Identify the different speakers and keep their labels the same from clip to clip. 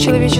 Speaker 1: человечество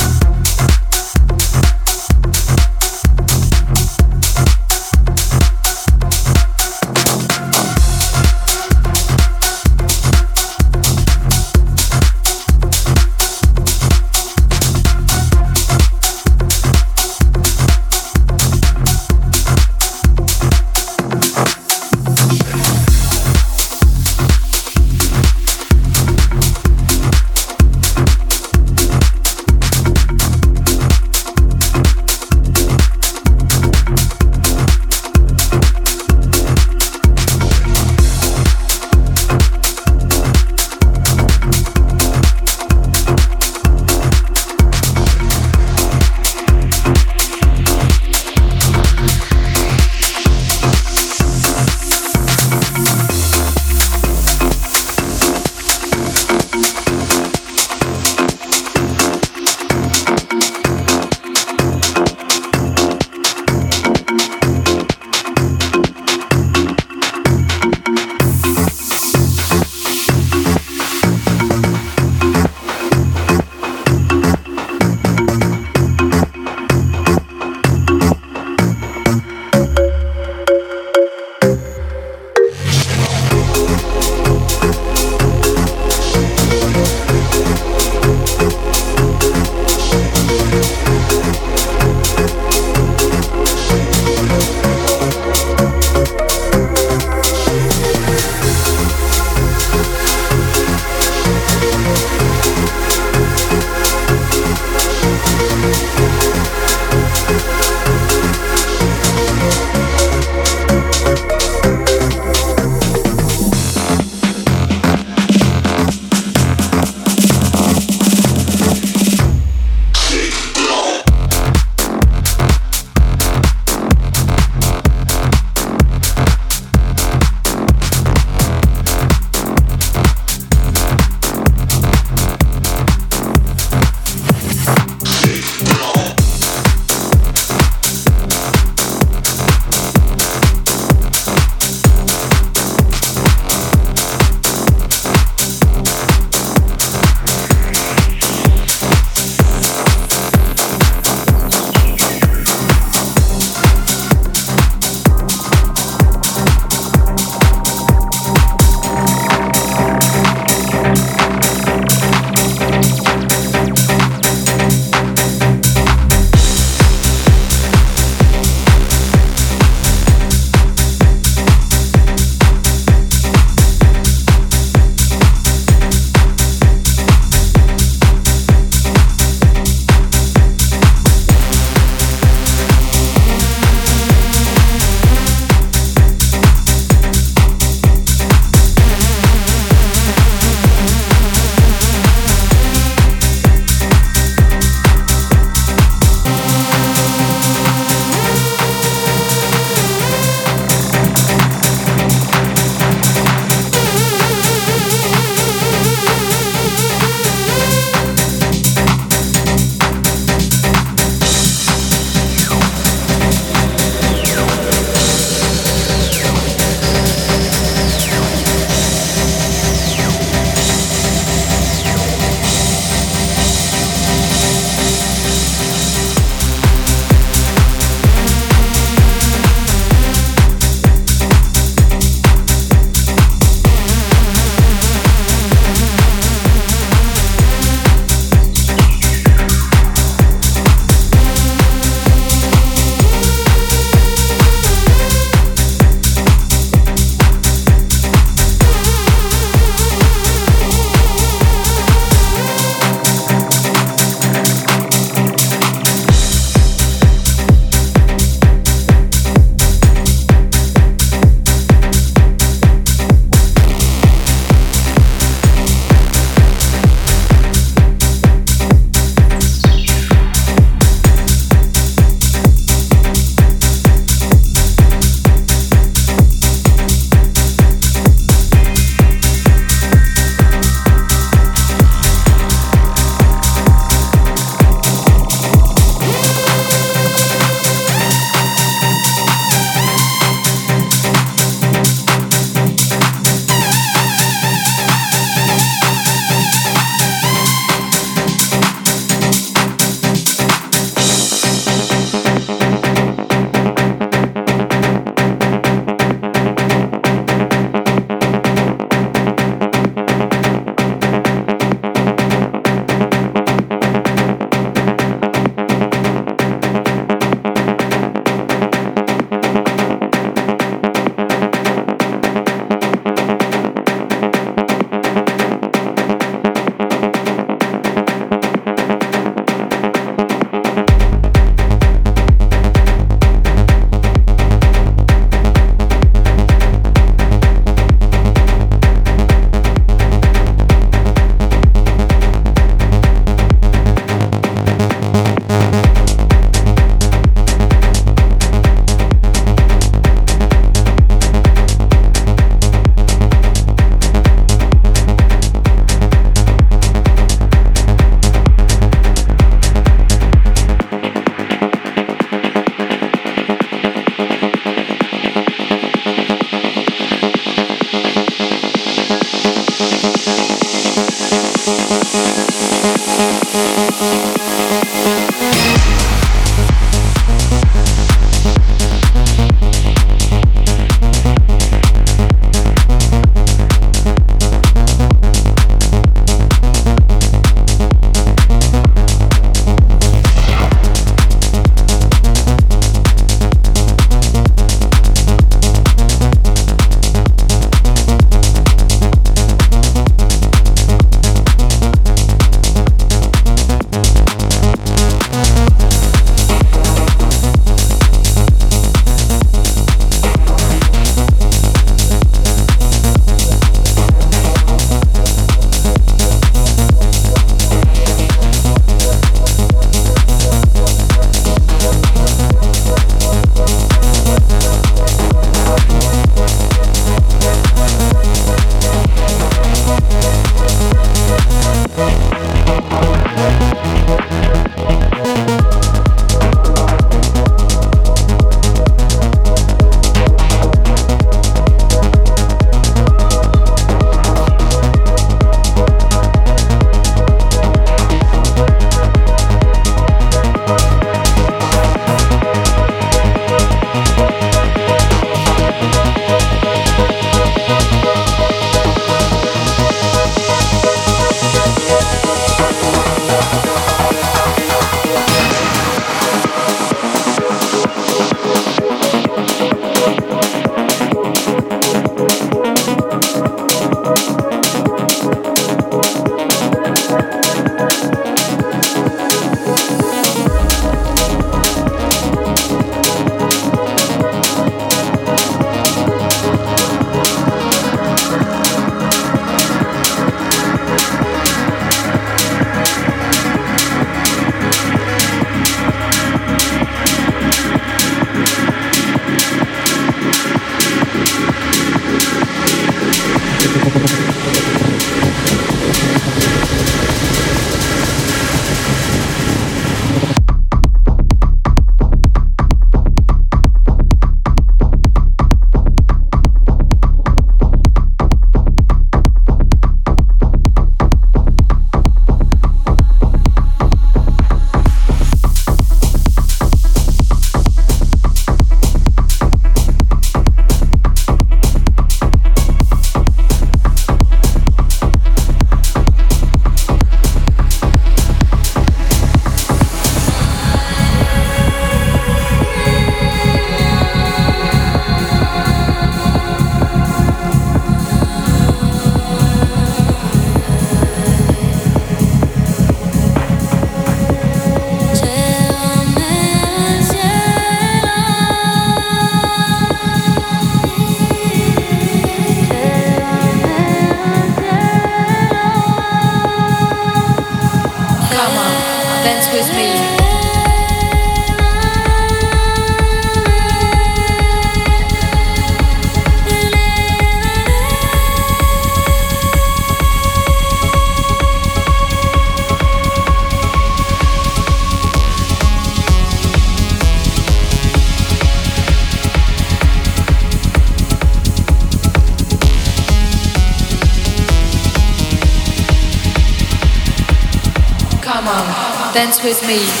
Speaker 2: With me.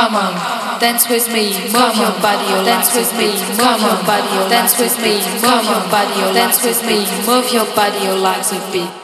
Speaker 2: Come on, dance with me, move your body, or dance with me, move your body, or dance with me, move your body, or dance with me, move your body, or like a beat.